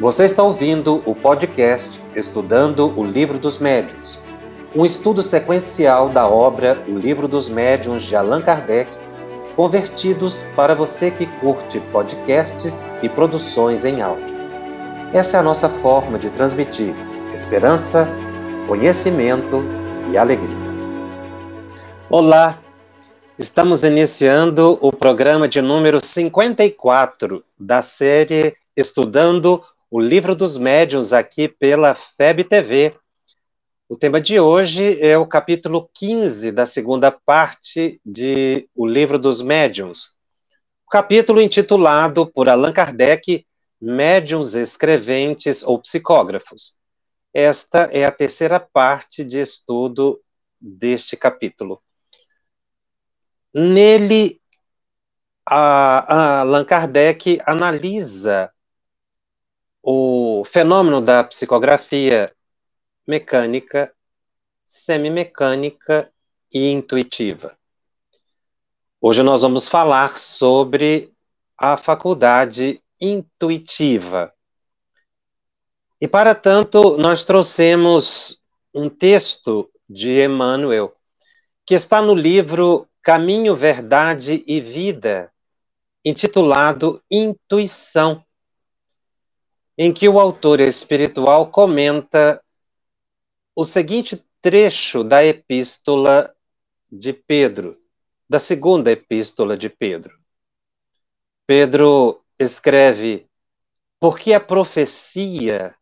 Você está ouvindo o podcast Estudando o Livro dos Médiuns, um estudo sequencial da obra O Livro dos Médiuns de Allan Kardec, convertidos para você que curte podcasts e produções em áudio. Essa é a nossa forma de transmitir esperança, conhecimento e alegria. Olá! Estamos iniciando o programa de número 54 da série Estudando o Livro dos Médiuns aqui pela FEB TV. O tema de hoje é o capítulo 15 da segunda parte de O Livro dos Médiuns. O capítulo intitulado por Allan Kardec Médiuns escreventes ou psicógrafos. Esta é a terceira parte de estudo deste capítulo. Nele, a, a Allan Kardec analisa o fenômeno da psicografia mecânica, semimecânica e intuitiva. Hoje nós vamos falar sobre a faculdade intuitiva. E para tanto, nós trouxemos um texto de Emmanuel, que está no livro Caminho, Verdade e Vida, intitulado Intuição em que o autor espiritual comenta o seguinte trecho da epístola de Pedro, da segunda epístola de Pedro. Pedro escreve: Porque a profecia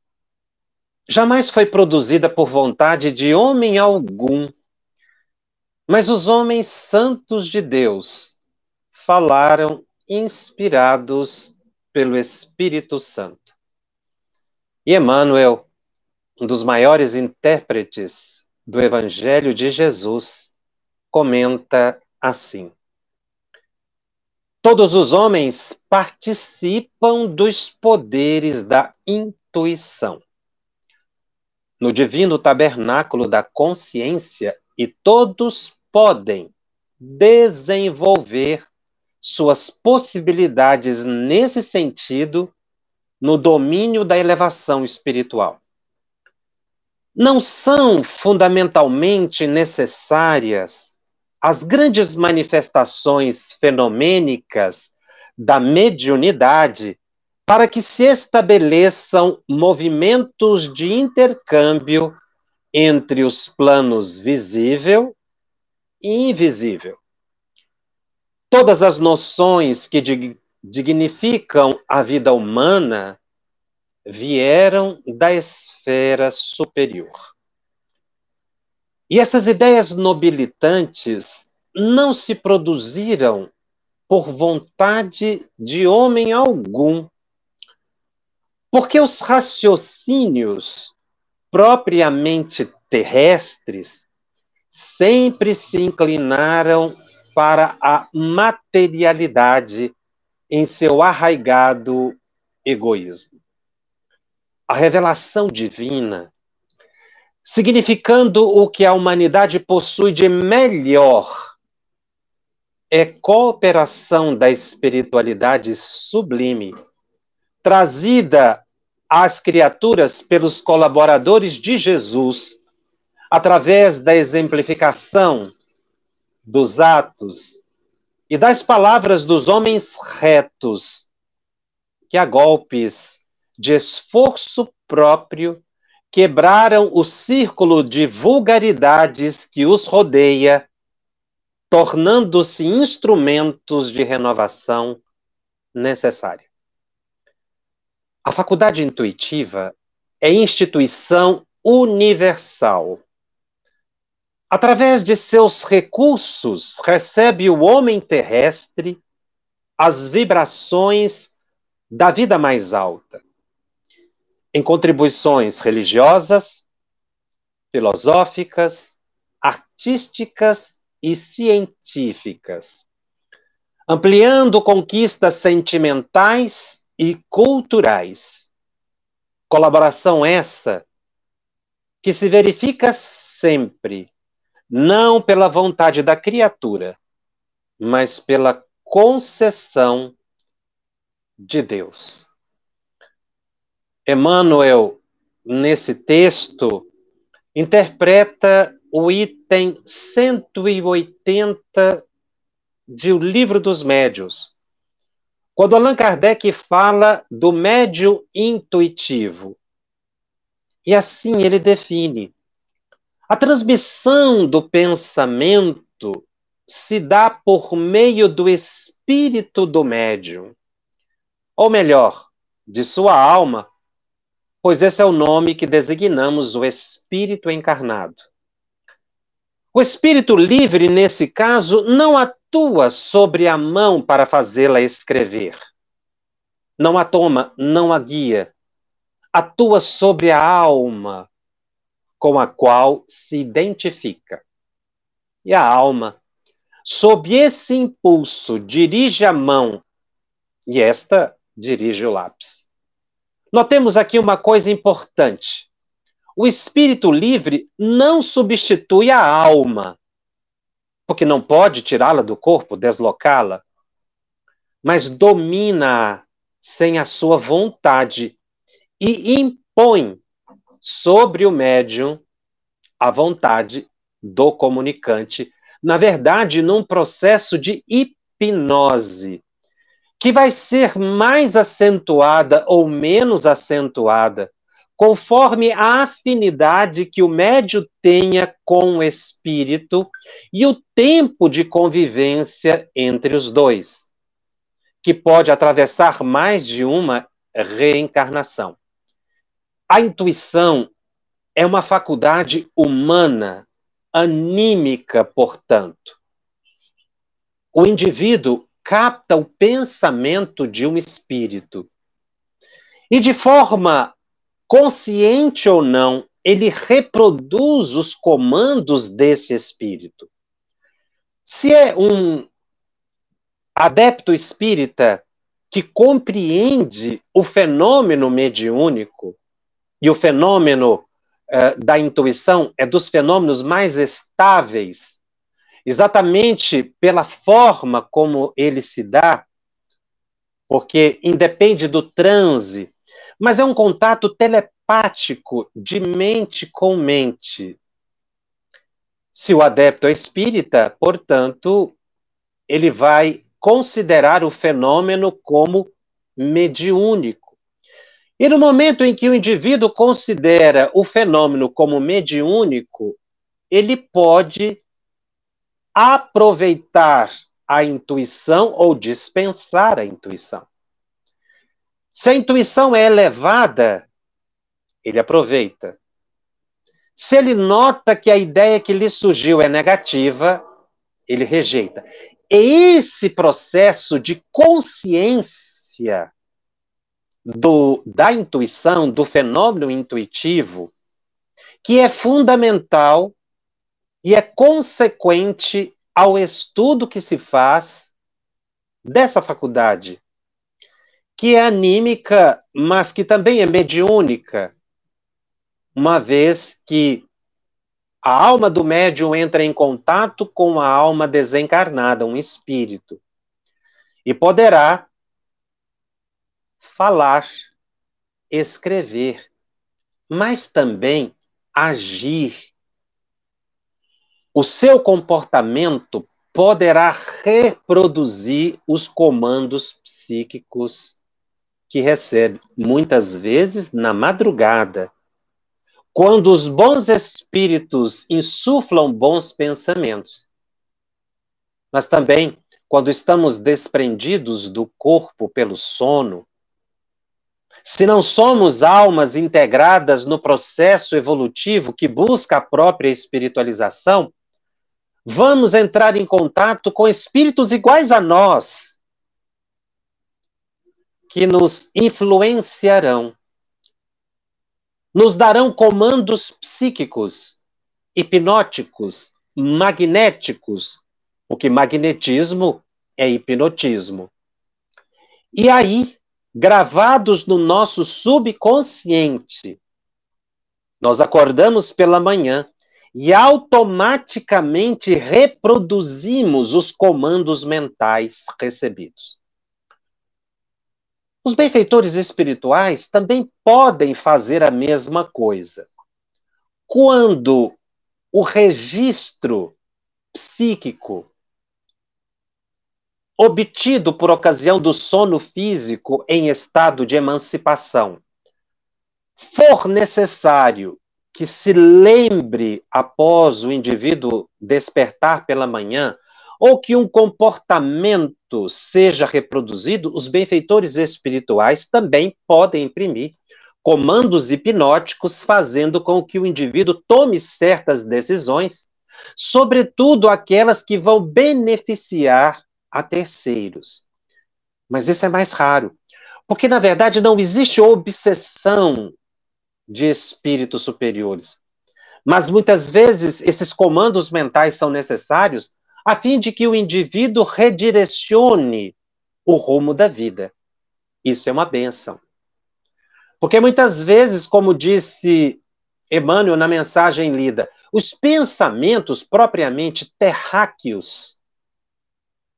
jamais foi produzida por vontade de homem algum, mas os homens santos de Deus falaram inspirados pelo Espírito Santo. E Emmanuel, um dos maiores intérpretes do Evangelho de Jesus, comenta assim: Todos os homens participam dos poderes da intuição. No divino tabernáculo da consciência, e todos podem desenvolver suas possibilidades nesse sentido no domínio da elevação espiritual. Não são fundamentalmente necessárias as grandes manifestações fenomênicas da mediunidade para que se estabeleçam movimentos de intercâmbio entre os planos visível e invisível. Todas as noções que dignificam a vida humana vieram da esfera superior. E essas ideias nobilitantes não se produziram por vontade de homem algum, porque os raciocínios propriamente terrestres sempre se inclinaram para a materialidade em seu arraigado egoísmo. A revelação divina, significando o que a humanidade possui de melhor, é cooperação da espiritualidade sublime, trazida às criaturas pelos colaboradores de Jesus, através da exemplificação dos atos e das palavras dos homens retos, que a golpes de esforço próprio quebraram o círculo de vulgaridades que os rodeia, tornando-se instrumentos de renovação necessária. A faculdade intuitiva é instituição universal Através de seus recursos, recebe o homem terrestre as vibrações da vida mais alta, em contribuições religiosas, filosóficas, artísticas e científicas, ampliando conquistas sentimentais e culturais. Colaboração essa que se verifica sempre não pela vontade da criatura, mas pela concessão de Deus. Emmanuel, nesse texto, interpreta o item 180 de O Livro dos Médios. Quando Allan Kardec fala do médio intuitivo. E assim ele define: a transmissão do pensamento se dá por meio do espírito do médium, ou melhor, de sua alma, pois esse é o nome que designamos o espírito encarnado. O espírito livre, nesse caso, não atua sobre a mão para fazê-la escrever. Não a toma, não a guia. Atua sobre a alma com a qual se identifica. E a alma, sob esse impulso, dirige a mão e esta dirige o lápis. Notemos aqui uma coisa importante. O espírito livre não substitui a alma, porque não pode tirá-la do corpo, deslocá-la, mas domina-a sem a sua vontade e impõe sobre o médium a vontade do comunicante, na verdade, num processo de hipnose que vai ser mais acentuada ou menos acentuada, conforme a afinidade que o médio tenha com o espírito e o tempo de convivência entre os dois, que pode atravessar mais de uma reencarnação. A intuição é uma faculdade humana, anímica, portanto. O indivíduo capta o pensamento de um espírito. E de forma consciente ou não, ele reproduz os comandos desse espírito. Se é um adepto espírita que compreende o fenômeno mediúnico, e o fenômeno uh, da intuição é dos fenômenos mais estáveis exatamente pela forma como ele se dá, porque independe do transe, mas é um contato telepático de mente com mente. Se o adepto é espírita, portanto, ele vai considerar o fenômeno como mediúnico. E no momento em que o indivíduo considera o fenômeno como mediúnico, ele pode aproveitar a intuição ou dispensar a intuição. Se a intuição é elevada, ele aproveita. Se ele nota que a ideia que lhe surgiu é negativa, ele rejeita. Esse processo de consciência do, da intuição, do fenômeno intuitivo, que é fundamental e é consequente ao estudo que se faz dessa faculdade, que é anímica, mas que também é mediúnica, uma vez que a alma do médium entra em contato com a alma desencarnada, um espírito, e poderá falar, escrever, mas também agir o seu comportamento poderá reproduzir os comandos psíquicos que recebe, muitas vezes na madrugada, quando os bons espíritos insuflam bons pensamentos. Mas também quando estamos desprendidos do corpo pelo sono, se não somos almas integradas no processo evolutivo que busca a própria espiritualização, vamos entrar em contato com espíritos iguais a nós, que nos influenciarão, nos darão comandos psíquicos, hipnóticos, magnéticos, porque magnetismo é hipnotismo. E aí, gravados no nosso subconsciente, nós acordamos pela manhã e automaticamente reproduzimos os comandos mentais recebidos. Os benfeitores espirituais também podem fazer a mesma coisa. Quando o registro psíquico obtido por ocasião do sono físico em estado de emancipação. For necessário que se lembre após o indivíduo despertar pela manhã, ou que um comportamento seja reproduzido, os benfeitores espirituais também podem imprimir comandos hipnóticos, fazendo com que o indivíduo tome certas decisões, sobretudo aquelas que vão beneficiar a terceiros. Mas isso é mais raro, porque na verdade não existe obsessão de espíritos superiores. Mas muitas vezes esses comandos mentais são necessários a fim de que o indivíduo redirecione o rumo da vida. Isso é uma benção. Porque muitas vezes, como disse Emmanuel na mensagem lida, os pensamentos propriamente terráqueos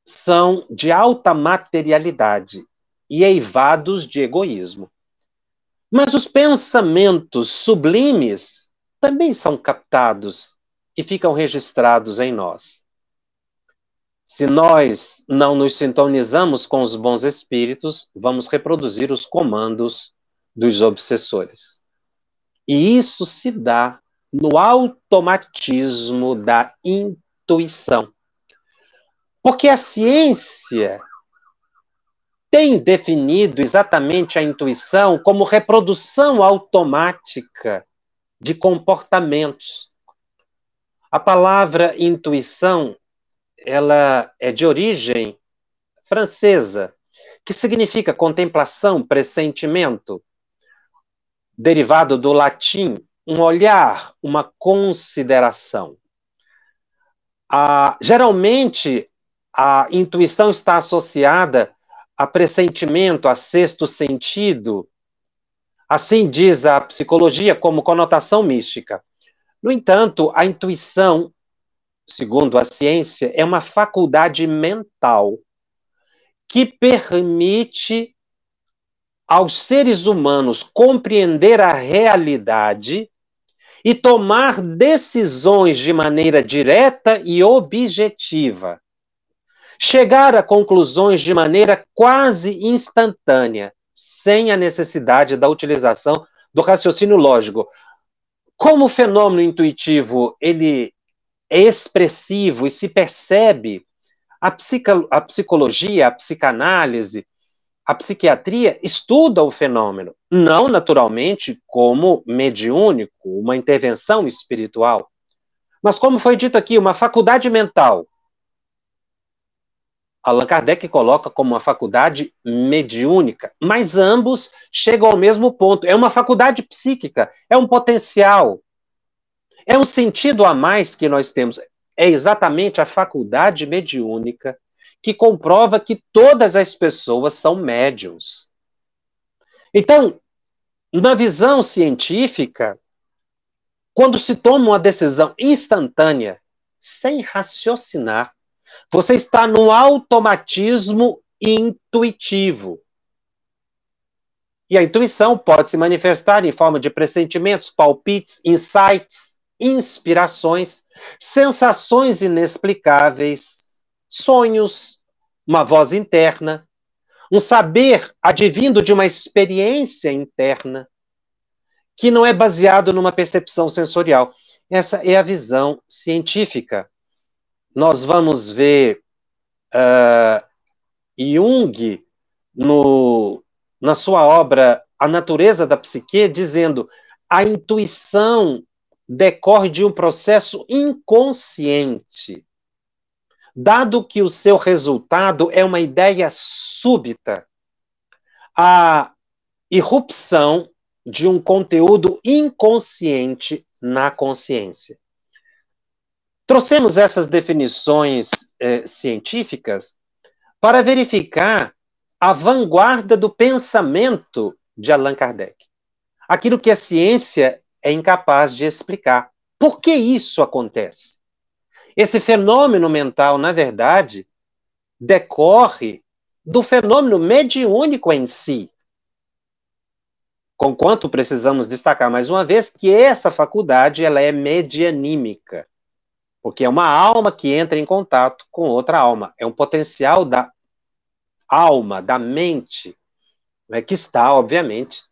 são de alta materialidade e eivados de egoísmo. Mas os pensamentos sublimes também são captados e ficam registrados em nós. Se nós não nos sintonizamos com os bons espíritos, vamos reproduzir os comandos dos obsessores. E isso se dá no automatismo da intuição. Porque a ciência tem definido exatamente a intuição como reprodução automática de comportamentos. A palavra intuição, ela é de origem francesa, que significa contemplação, pressentimento, derivado do latim, um olhar, uma consideração. Ah, geralmente, a intuição está associada a pressentimento, a sexto sentido. Assim diz a psicologia como conotação mística. No entanto, a intuição, segundo a ciência, é uma faculdade mental que permite aos seres humanos compreender a realidade e tomar decisões de maneira direta e objetiva chegar a conclusões de maneira quase instantânea, sem a necessidade da utilização do raciocínio lógico. Como o fenômeno intuitivo ele é expressivo e se percebe, a, psico, a psicologia, a psicanálise, a psiquiatria estuda o fenômeno, não naturalmente como mediúnico, uma intervenção espiritual, mas como foi dito aqui, uma faculdade mental Allan Kardec coloca como uma faculdade mediúnica, mas ambos chegam ao mesmo ponto. É uma faculdade psíquica, é um potencial, é um sentido a mais que nós temos. É exatamente a faculdade mediúnica que comprova que todas as pessoas são médiums. Então, na visão científica, quando se toma uma decisão instantânea, sem raciocinar, você está no automatismo intuitivo. E a intuição pode se manifestar em forma de pressentimentos, palpites, insights, inspirações, sensações inexplicáveis, sonhos, uma voz interna, um saber advindo de uma experiência interna que não é baseado numa percepção sensorial. Essa é a visão científica nós vamos ver uh, Jung no, na sua obra A Natureza da Psique, dizendo a intuição decorre de um processo inconsciente, dado que o seu resultado é uma ideia súbita, a irrupção de um conteúdo inconsciente na consciência. Trouxemos essas definições eh, científicas para verificar a vanguarda do pensamento de Allan Kardec. Aquilo que a ciência é incapaz de explicar. Por que isso acontece? Esse fenômeno mental, na verdade, decorre do fenômeno mediúnico em si. Conquanto precisamos destacar mais uma vez que essa faculdade ela é medianímica, porque é uma alma que entra em contato com outra alma, é um potencial da alma, da mente, né, que está, obviamente,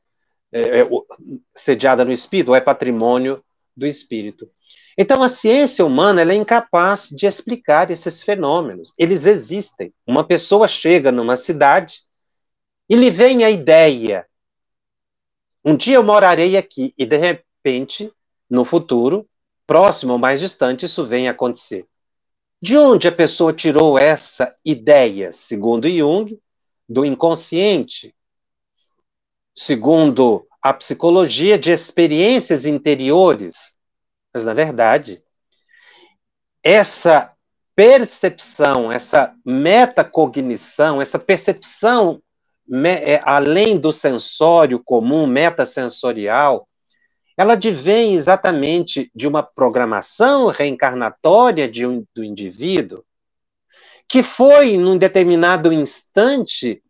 é, é, sediada no espírito, ou é patrimônio do espírito. Então, a ciência humana é incapaz de explicar esses fenômenos. Eles existem. Uma pessoa chega numa cidade e lhe vem a ideia: um dia eu morarei aqui, e de repente, no futuro, próximo ou mais distante, isso vem a acontecer. De onde a pessoa tirou essa ideia? Segundo Jung, do inconsciente. Segundo a psicologia, de experiências interiores mas, na verdade, essa percepção, essa metacognição, essa percepção é, além do sensório comum, metasensorial, ela advém exatamente de uma programação reencarnatória de um, do indivíduo, que foi, num determinado instante,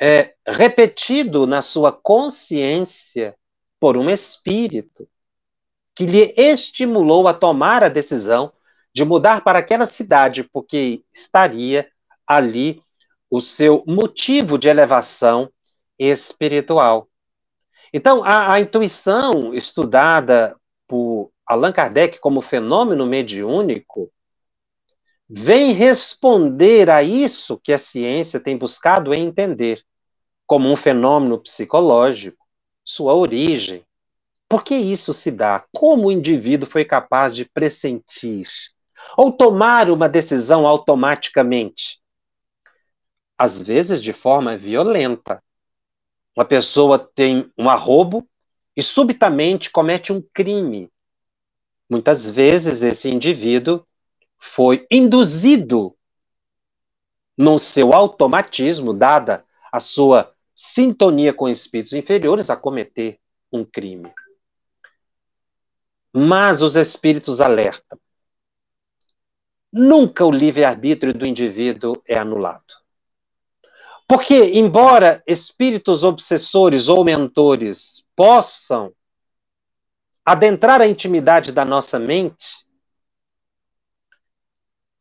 é, repetido na sua consciência por um espírito que lhe estimulou a tomar a decisão de mudar para aquela cidade, porque estaria ali o seu motivo de elevação espiritual. Então, a, a intuição estudada por Allan Kardec como fenômeno mediúnico vem responder a isso que a ciência tem buscado entender como um fenômeno psicológico, sua origem, por que isso se dá? Como o indivíduo foi capaz de pressentir ou tomar uma decisão automaticamente? Às vezes de forma violenta. Uma pessoa tem um arrobo e subitamente comete um crime. Muitas vezes esse indivíduo foi induzido no seu automatismo, dada a sua sintonia com espíritos inferiores, a cometer um crime. Mas os espíritos alertam. Nunca o livre-arbítrio do indivíduo é anulado. Porque, embora espíritos obsessores ou mentores possam adentrar a intimidade da nossa mente,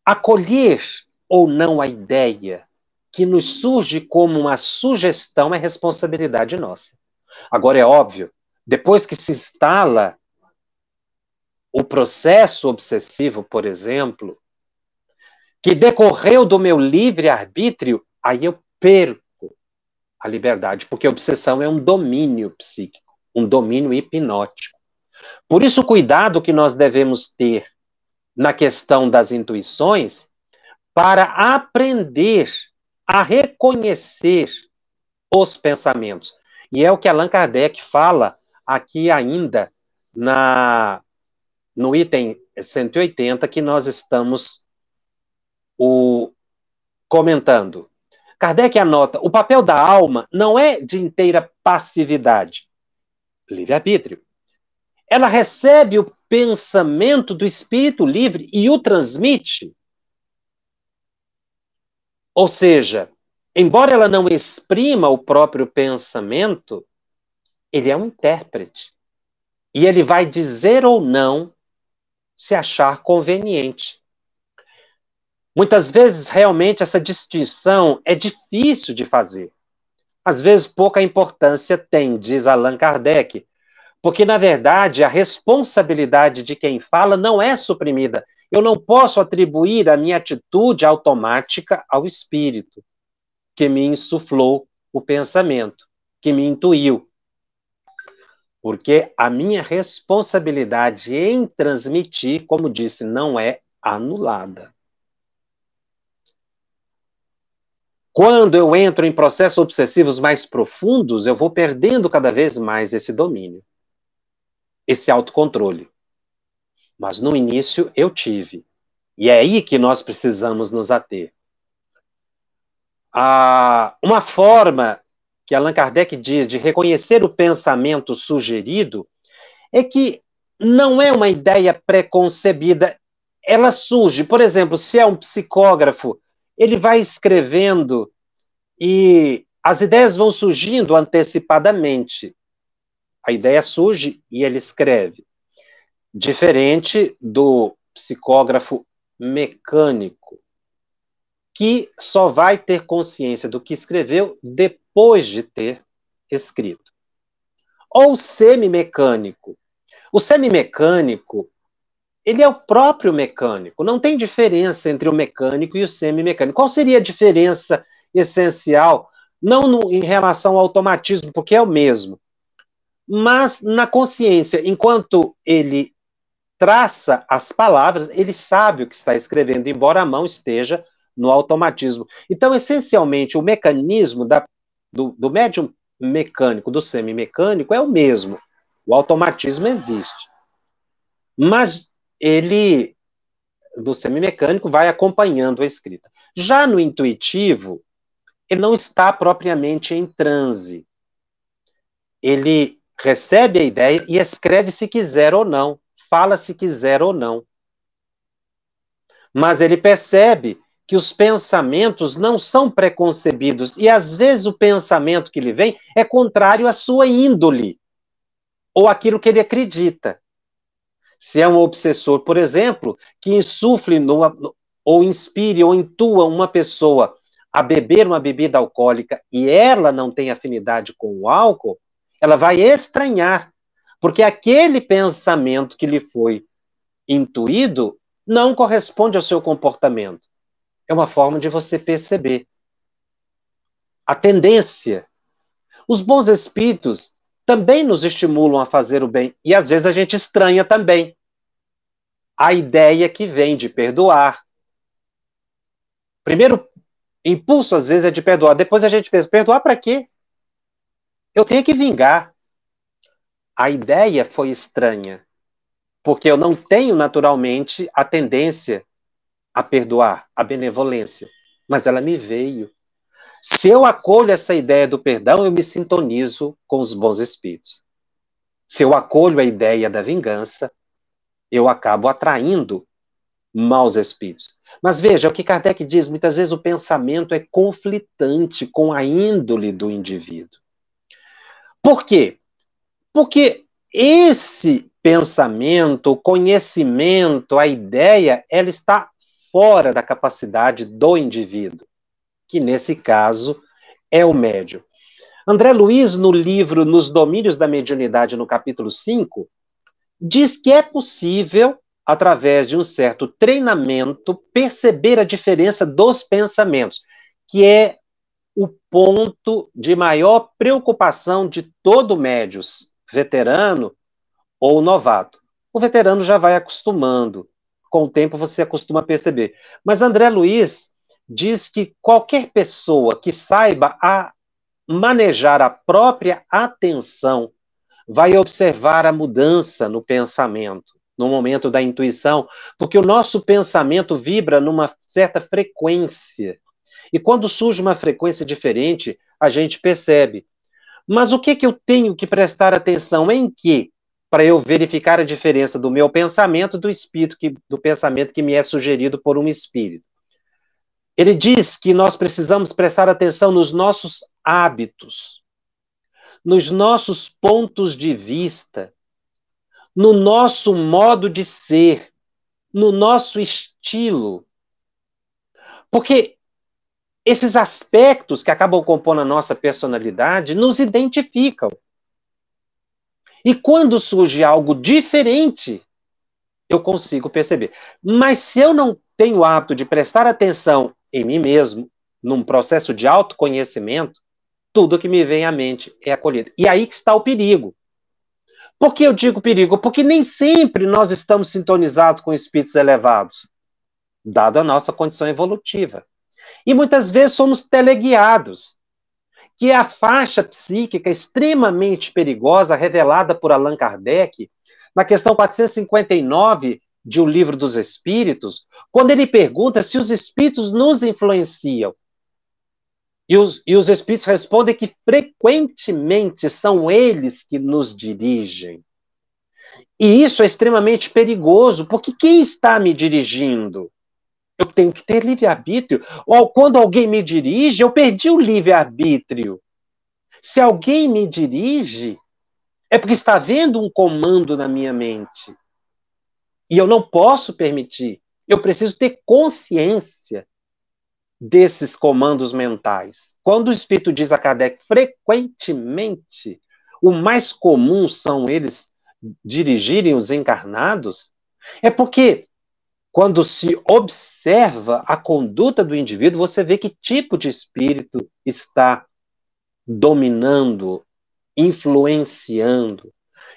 acolher ou não a ideia que nos surge como uma sugestão é responsabilidade nossa. Agora, é óbvio, depois que se instala o processo obsessivo, por exemplo, que decorreu do meu livre-arbítrio, aí eu perco a liberdade, porque obsessão é um domínio psíquico, um domínio hipnótico. Por isso, o cuidado que nós devemos ter na questão das intuições para aprender a reconhecer os pensamentos. E é o que Allan Kardec fala aqui ainda na no item 180 que nós estamos o, comentando. Kardec anota: o papel da alma não é de inteira passividade, livre-arbítrio. Ela recebe o pensamento do espírito livre e o transmite. Ou seja, embora ela não exprima o próprio pensamento, ele é um intérprete. E ele vai dizer ou não se achar conveniente. Muitas vezes, realmente, essa distinção é difícil de fazer. Às vezes, pouca importância tem, diz Allan Kardec, porque, na verdade, a responsabilidade de quem fala não é suprimida. Eu não posso atribuir a minha atitude automática ao espírito que me insuflou o pensamento, que me intuiu, porque a minha responsabilidade em transmitir, como disse, não é anulada. Quando eu entro em processos obsessivos mais profundos, eu vou perdendo cada vez mais esse domínio, esse autocontrole. Mas no início eu tive. E é aí que nós precisamos nos ater. Ah, uma forma que Allan Kardec diz de reconhecer o pensamento sugerido é que não é uma ideia preconcebida, ela surge. Por exemplo, se é um psicógrafo, ele vai escrevendo e as ideias vão surgindo antecipadamente. A ideia surge e ele escreve. Diferente do psicógrafo mecânico, que só vai ter consciência do que escreveu depois de ter escrito. Ou semi-mecânico. O semi-mecânico, ele é o próprio mecânico, não tem diferença entre o mecânico e o semi-mecânico. Qual seria a diferença essencial? Não no, em relação ao automatismo, porque é o mesmo, mas na consciência, enquanto ele traça as palavras, ele sabe o que está escrevendo, embora a mão esteja no automatismo. Então, essencialmente, o mecanismo da, do, do médium mecânico, do semimecânico, é o mesmo. O automatismo existe. Mas ele, do semimecânico, vai acompanhando a escrita. Já no intuitivo, ele não está propriamente em transe. Ele recebe a ideia e escreve se quiser ou não fala se quiser ou não. Mas ele percebe que os pensamentos não são preconcebidos e às vezes o pensamento que lhe vem é contrário à sua índole ou aquilo que ele acredita. Se é um obsessor, por exemplo, que insufle ou inspire ou intua uma pessoa a beber uma bebida alcoólica e ela não tem afinidade com o álcool, ela vai estranhar porque aquele pensamento que lhe foi intuído não corresponde ao seu comportamento. É uma forma de você perceber. A tendência. Os bons espíritos também nos estimulam a fazer o bem. E às vezes a gente estranha também. A ideia que vem de perdoar. Primeiro impulso, às vezes, é de perdoar. Depois a gente pensa: perdoar para quê? Eu tenho que vingar a ideia foi estranha, porque eu não tenho naturalmente a tendência a perdoar, a benevolência, mas ela me veio. Se eu acolho essa ideia do perdão, eu me sintonizo com os bons espíritos. Se eu acolho a ideia da vingança, eu acabo atraindo maus espíritos. Mas veja, o que Kardec diz, muitas vezes o pensamento é conflitante com a índole do indivíduo. Por quê? Porque esse pensamento, o conhecimento, a ideia, ela está fora da capacidade do indivíduo, que nesse caso é o médium. André Luiz, no livro Nos Domínios da Mediunidade, no capítulo 5, diz que é possível, através de um certo treinamento, perceber a diferença dos pensamentos, que é o ponto de maior preocupação de todo médios veterano ou novato. O veterano já vai acostumando, com o tempo você acostuma a perceber. Mas André Luiz diz que qualquer pessoa que saiba a manejar a própria atenção vai observar a mudança no pensamento, no momento da intuição, porque o nosso pensamento vibra numa certa frequência. E quando surge uma frequência diferente, a gente percebe. Mas o que, que eu tenho que prestar atenção em que? Para eu verificar a diferença do meu pensamento do espírito, que, do pensamento que me é sugerido por um espírito. Ele diz que nós precisamos prestar atenção nos nossos hábitos, nos nossos pontos de vista, no nosso modo de ser, no nosso estilo. Porque esses aspectos que acabam compondo a nossa personalidade nos identificam. E quando surge algo diferente, eu consigo perceber. Mas se eu não tenho o hábito de prestar atenção em mim mesmo, num processo de autoconhecimento, tudo que me vem à mente é acolhido. E aí que está o perigo. Por que eu digo perigo? Porque nem sempre nós estamos sintonizados com espíritos elevados, dado a nossa condição evolutiva. E muitas vezes somos teleguiados, que é a faixa psíquica extremamente perigosa revelada por Allan Kardec na questão 459 de O Livro dos Espíritos, quando ele pergunta se os espíritos nos influenciam. E os, e os espíritos respondem que frequentemente são eles que nos dirigem. E isso é extremamente perigoso, porque quem está me dirigindo? Eu tenho que ter livre-arbítrio. Ou quando alguém me dirige, eu perdi o livre-arbítrio. Se alguém me dirige, é porque está havendo um comando na minha mente. E eu não posso permitir. Eu preciso ter consciência desses comandos mentais. Quando o Espírito diz a Kardec frequentemente, o mais comum são eles dirigirem os encarnados, é porque quando se observa a conduta do indivíduo, você vê que tipo de espírito está dominando, influenciando.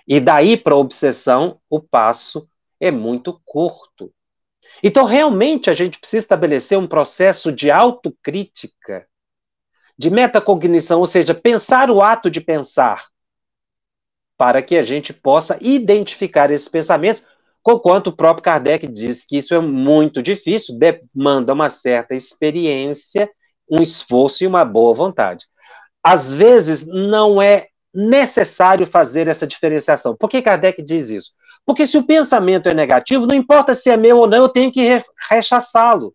E daí para a obsessão, o passo é muito curto. Então, realmente, a gente precisa estabelecer um processo de autocrítica, de metacognição, ou seja, pensar o ato de pensar, para que a gente possa identificar esses pensamentos, conquanto o próprio Kardec diz que isso é muito difícil, demanda uma certa experiência, um esforço e uma boa vontade. Às vezes, não é necessário fazer essa diferenciação. Por que Kardec diz isso? Porque se o pensamento é negativo, não importa se é meu ou não, eu tenho que rechaçá-lo.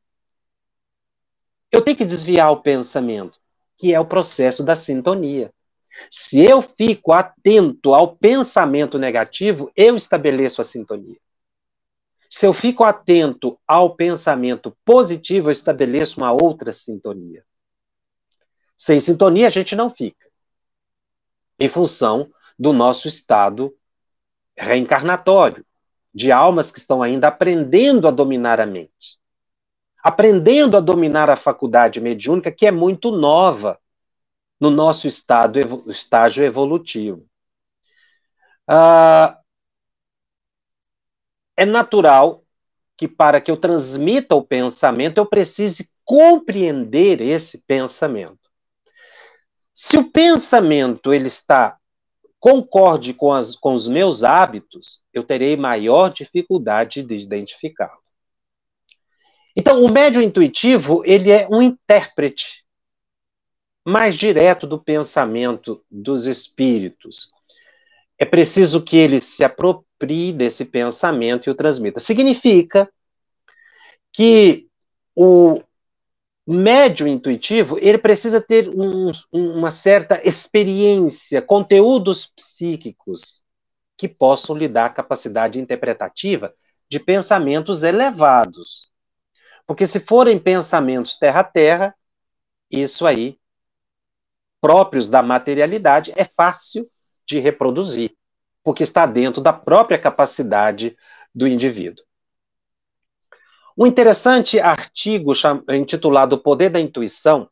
Eu tenho que desviar o pensamento, que é o processo da sintonia. Se eu fico atento ao pensamento negativo, eu estabeleço a sintonia. Se eu fico atento ao pensamento positivo, eu estabeleço uma outra sintonia. Sem sintonia, a gente não fica. Em função do nosso estado reencarnatório, de almas que estão ainda aprendendo a dominar a mente, aprendendo a dominar a faculdade mediúnica, que é muito nova no nosso estado, estágio evolutivo. Ah, é natural que para que eu transmita o pensamento, eu precise compreender esse pensamento. Se o pensamento ele está concorde com, as, com os meus hábitos, eu terei maior dificuldade de identificá-lo. Então, o médium intuitivo, ele é um intérprete mais direto do pensamento dos espíritos. É preciso que ele se aproprie desse pensamento e o transmita. Significa que o médio intuitivo, ele precisa ter um, uma certa experiência, conteúdos psíquicos que possam lhe dar capacidade interpretativa de pensamentos elevados. Porque se forem pensamentos terra-terra, isso aí próprios da materialidade, é fácil de reproduzir, porque está dentro da própria capacidade do indivíduo. Um interessante artigo intitulado O Poder da Intuição,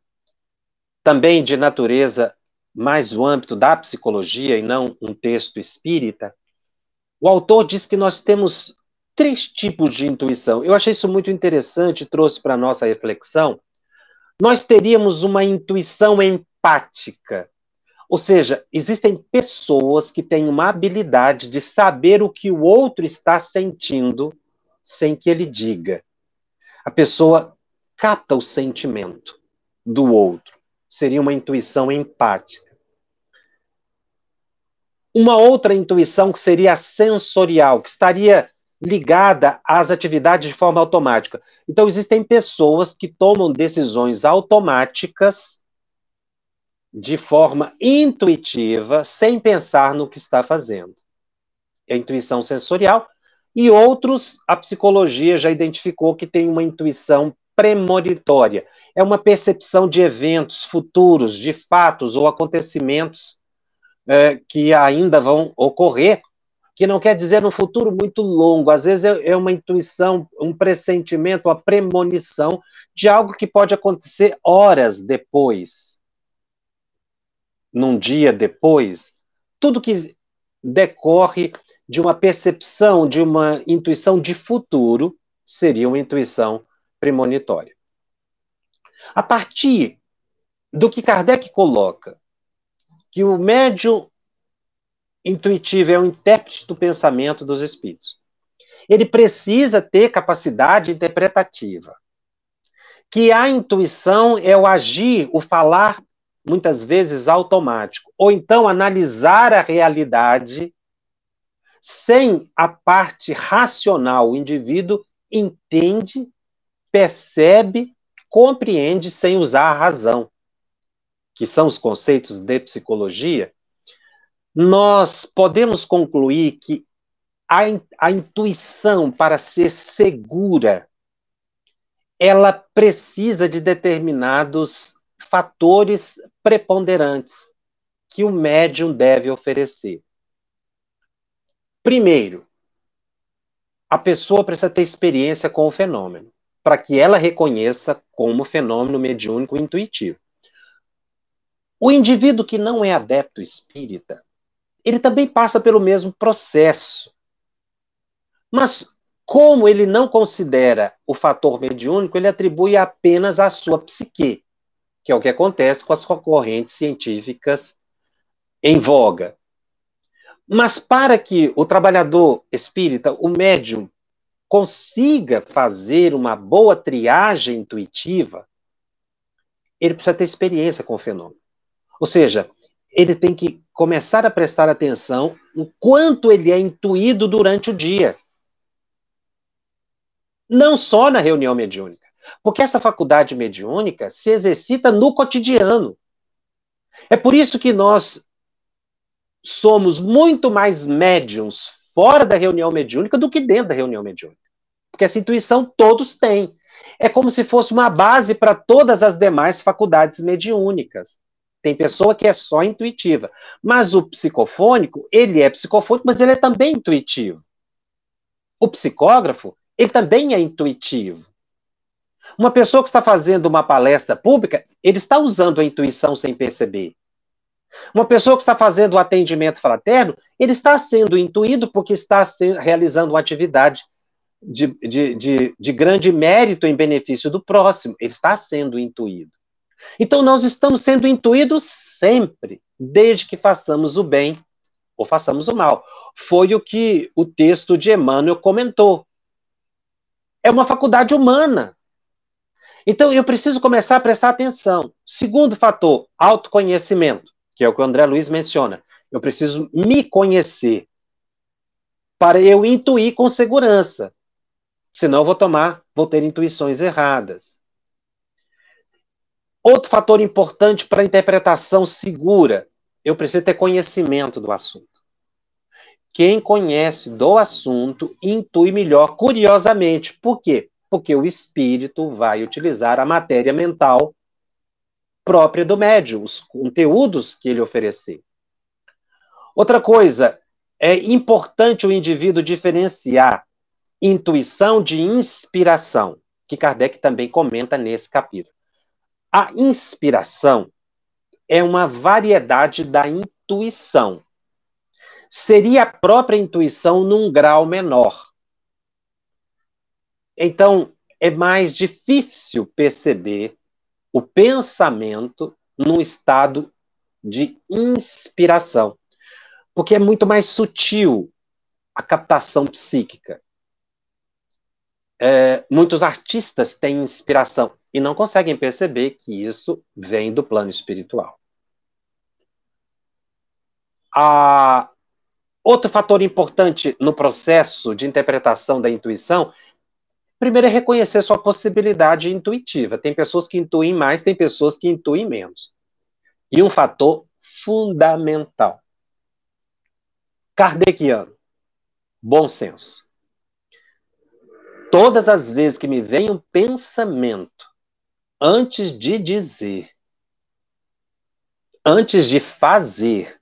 também de natureza mais do âmbito da psicologia e não um texto espírita, o autor diz que nós temos três tipos de intuição. Eu achei isso muito interessante, trouxe para a nossa reflexão. Nós teríamos uma intuição em empática. Ou seja, existem pessoas que têm uma habilidade de saber o que o outro está sentindo sem que ele diga. A pessoa capta o sentimento do outro. Seria uma intuição empática. Uma outra intuição que seria a sensorial, que estaria ligada às atividades de forma automática. Então, existem pessoas que tomam decisões automáticas de forma intuitiva, sem pensar no que está fazendo. É a intuição sensorial. E outros, a psicologia já identificou que tem uma intuição premonitória. É uma percepção de eventos futuros, de fatos ou acontecimentos é, que ainda vão ocorrer, que não quer dizer no futuro muito longo. Às vezes é, é uma intuição, um pressentimento, uma premonição de algo que pode acontecer horas depois num dia depois, tudo que decorre de uma percepção, de uma intuição de futuro, seria uma intuição premonitória. A partir do que Kardec coloca, que o médium intuitivo é o intérprete do pensamento dos espíritos. Ele precisa ter capacidade interpretativa. Que a intuição é o agir, o falar muitas vezes automático, ou então analisar a realidade sem a parte racional. O indivíduo entende, percebe, compreende sem usar a razão, que são os conceitos de psicologia. nós podemos concluir que a, a intuição, para ser segura, ela precisa de determinados fatores preponderantes que o médium deve oferecer. Primeiro, a pessoa precisa ter experiência com o fenômeno, para que ela reconheça como fenômeno mediúnico intuitivo. O indivíduo que não é adepto espírita, ele também passa pelo mesmo processo. Mas como ele não considera o fator mediúnico, ele atribui apenas à sua psique, que é o que acontece com as correntes científicas em voga. Mas para que o trabalhador espírita, o médium, consiga fazer uma boa triagem intuitiva, ele precisa ter experiência com o fenômeno. Ou seja, ele tem que começar a prestar atenção no quanto ele é intuído durante o dia. Não só na reunião mediúnica, porque essa faculdade mediúnica se exercita no cotidiano. É por isso que nós somos muito mais médiums fora da reunião mediúnica do que dentro da reunião mediúnica. Porque essa intuição todos têm. É como se fosse uma base para todas as demais faculdades mediúnicas. Tem pessoa que é só intuitiva. Mas o psicofônico, ele é psicofônico, mas ele é também intuitivo. O psicógrafo, ele também é intuitivo. Uma pessoa que está fazendo uma palestra pública, ele está usando a intuição sem perceber. Uma pessoa que está fazendo o atendimento fraterno, ele está sendo intuído porque está realizando uma atividade de, de, de, de grande mérito em benefício do próximo. Ele está sendo intuído. Então, nós estamos sendo intuídos sempre, desde que façamos o bem ou façamos o mal. Foi o que o texto de Emmanuel comentou é uma faculdade humana. Então, eu preciso começar a prestar atenção. Segundo fator, autoconhecimento, que é o que o André Luiz menciona. Eu preciso me conhecer para eu intuir com segurança. Senão eu vou tomar, vou ter intuições erradas. Outro fator importante para a interpretação segura, eu preciso ter conhecimento do assunto. Quem conhece do assunto intui melhor, curiosamente. Por quê? Porque o espírito vai utilizar a matéria mental própria do médium, os conteúdos que ele oferecer. Outra coisa, é importante o indivíduo diferenciar intuição de inspiração, que Kardec também comenta nesse capítulo. A inspiração é uma variedade da intuição seria a própria intuição num grau menor. Então, é mais difícil perceber o pensamento num estado de inspiração, porque é muito mais sutil a captação psíquica. É, muitos artistas têm inspiração e não conseguem perceber que isso vem do plano espiritual. Outro fator importante no processo de interpretação da intuição, primeiro é reconhecer sua possibilidade intuitiva. Tem pessoas que intuem mais, tem pessoas que intuem menos. E um fator fundamental. Kardeciano, bom senso. Todas as vezes que me vem um pensamento, antes de dizer, antes de fazer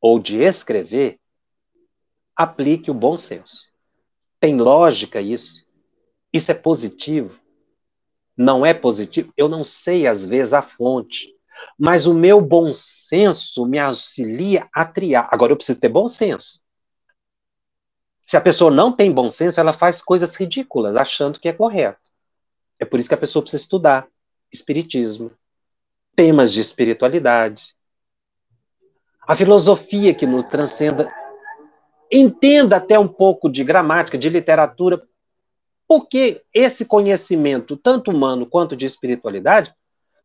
ou de escrever, aplique o bom senso. Tem lógica isso? Isso é positivo? Não é positivo? Eu não sei, às vezes, a fonte. Mas o meu bom senso me auxilia a triar. Agora, eu preciso ter bom senso. Se a pessoa não tem bom senso, ela faz coisas ridículas, achando que é correto. É por isso que a pessoa precisa estudar espiritismo, temas de espiritualidade, a filosofia que nos transcenda entenda até um pouco de gramática, de literatura, porque esse conhecimento, tanto humano quanto de espiritualidade,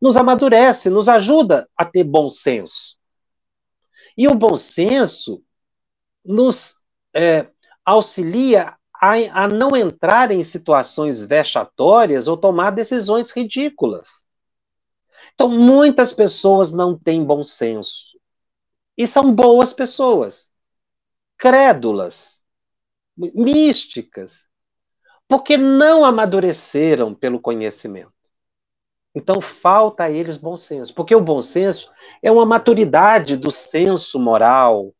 nos amadurece, nos ajuda a ter bom senso. E o bom senso nos é, auxilia a, a não entrar em situações vexatórias ou tomar decisões ridículas. Então, muitas pessoas não têm bom senso. e são boas pessoas, crédulas, místicas, porque não amadureceram pelo conhecimento. Então falta a eles bom senso, porque o bom senso é uma maturidade do senso moral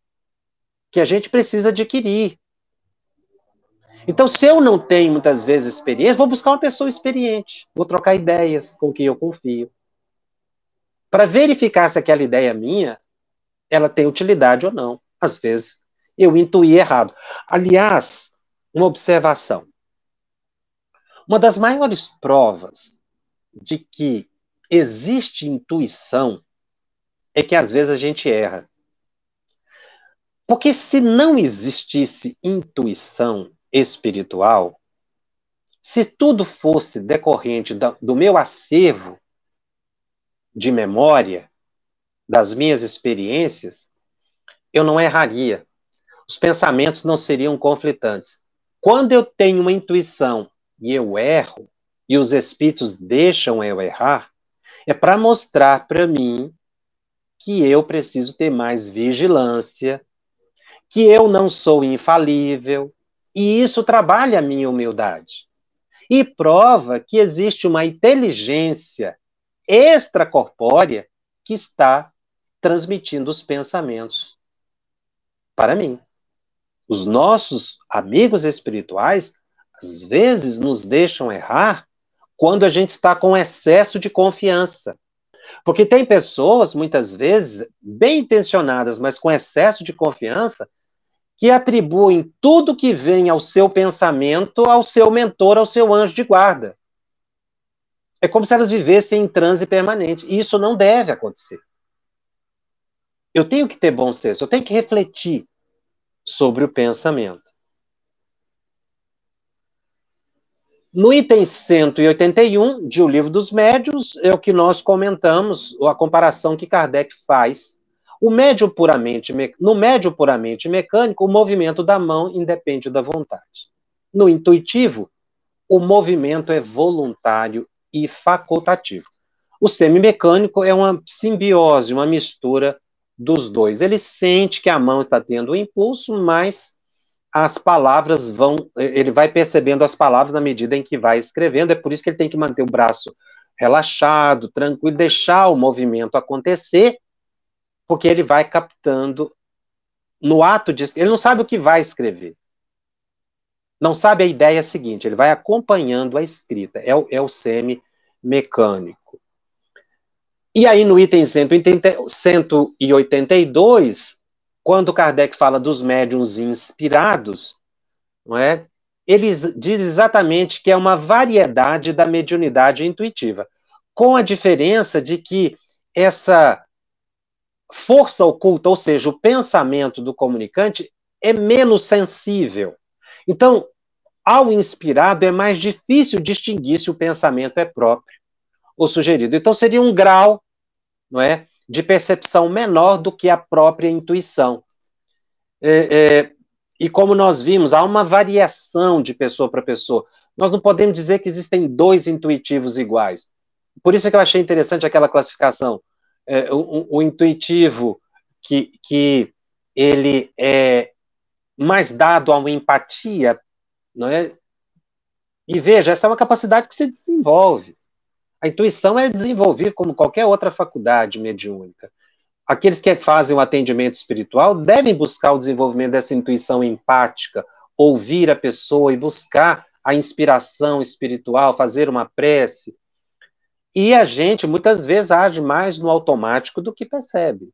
que a gente precisa adquirir. Então, se eu não tenho muitas vezes experiência, vou buscar uma pessoa experiente, vou trocar ideias com quem eu confio, para verificar se aquela ideia minha ela tem utilidade ou não. Às vezes eu intuí errado. Aliás, uma observação. Uma das maiores provas de que existe intuição é que às vezes a gente erra. Porque se não existisse intuição espiritual, se tudo fosse decorrente do meu acervo de memória, das minhas experiências, eu não erraria. Os pensamentos não seriam conflitantes. Quando eu tenho uma intuição e eu erro, e os espíritos deixam eu errar, é para mostrar para mim que eu preciso ter mais vigilância, que eu não sou infalível, e isso trabalha a minha humildade. E prova que existe uma inteligência extracorpórea que está transmitindo os pensamentos para mim. Os nossos amigos espirituais às vezes nos deixam errar quando a gente está com excesso de confiança. Porque tem pessoas, muitas vezes, bem intencionadas, mas com excesso de confiança, que atribuem tudo que vem ao seu pensamento ao seu mentor, ao seu anjo de guarda. É como se elas vivessem em transe permanente. E isso não deve acontecer. Eu tenho que ter bom senso, eu tenho que refletir sobre o pensamento. No item 181 de O Livro dos Médios, é o que nós comentamos, a comparação que Kardec faz. O médio puramente, no médio puramente mecânico, o movimento da mão independe da vontade. No intuitivo, o movimento é voluntário e facultativo. O semimecânico é uma simbiose, uma mistura dos dois. Ele sente que a mão está tendo o um impulso, mas as palavras vão, ele vai percebendo as palavras na medida em que vai escrevendo, é por isso que ele tem que manter o braço relaxado, tranquilo, deixar o movimento acontecer, porque ele vai captando no ato de ele não sabe o que vai escrever. Não sabe a ideia seguinte, ele vai acompanhando a escrita, é o, é o semi-mecânico. E aí, no item 182, quando Kardec fala dos médiums inspirados, não é? ele diz exatamente que é uma variedade da mediunidade intuitiva, com a diferença de que essa força oculta, ou seja, o pensamento do comunicante, é menos sensível. Então, ao inspirado, é mais difícil distinguir se o pensamento é próprio ou sugerido. Então, seria um grau não é, de percepção menor do que a própria intuição. É, é, e como nós vimos, há uma variação de pessoa para pessoa. Nós não podemos dizer que existem dois intuitivos iguais. Por isso é que eu achei interessante aquela classificação. É, o, o, intuitivo que, que ele é mais dado a uma empatia, não é? E veja, essa é uma capacidade que se desenvolve. A intuição é desenvolvida como qualquer outra faculdade mediúnica. Aqueles que fazem o atendimento espiritual devem buscar o desenvolvimento dessa intuição empática, ouvir a pessoa e buscar a inspiração espiritual, fazer uma prece. E a gente muitas vezes age mais no automático do que percebe.